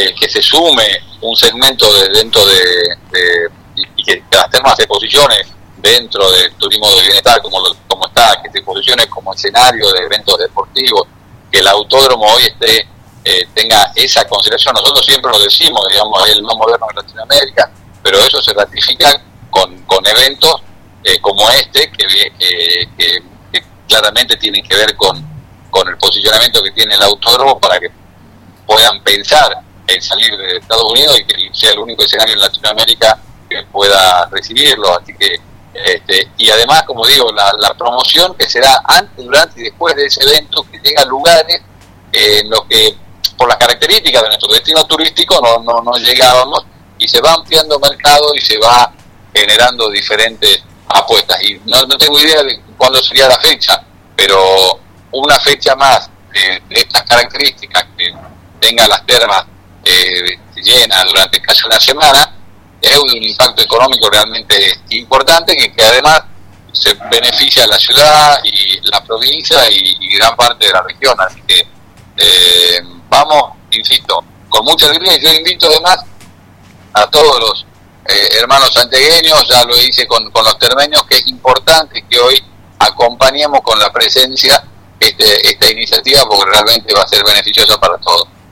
eh, que se sume un segmento de, dentro de, y que las termas se posiciones dentro del turismo de bienestar como, como está, que se posicione como escenario de eventos deportivos, que el autódromo hoy esté eh, tenga esa consideración. Nosotros siempre lo decimos, digamos, el más moderno de Latinoamérica, pero eso se ratifica con, con eventos eh, como este, que, que, claramente tienen que ver con, con el posicionamiento que tiene el autódromo para que puedan pensar en salir de Estados Unidos y que sea el único escenario en Latinoamérica que pueda recibirlo. Así que, este, y además, como digo, la, promoción que se da antes, durante y después de ese evento, que llega lugares en los que, por las características de nuestro destino turístico, no, no, no llegábamos y se va ampliando mercado y se va generando diferentes apuestas. Y no, no tengo idea de cuándo sería la fecha, pero una fecha más de, de estas características que tenga las termas eh, llenas durante casi una semana, es un impacto económico realmente importante que, que además se beneficia a la ciudad y la provincia y, gran parte de la región. Así que eh, vamos, insisto, con mucha alegría. Yo invito además a todos los eh, hermanos santegueños, ya lo hice con, con los termeños, que es importante que hoy acompañemos con la presencia este, esta iniciativa porque realmente va a ser beneficiosa para todos.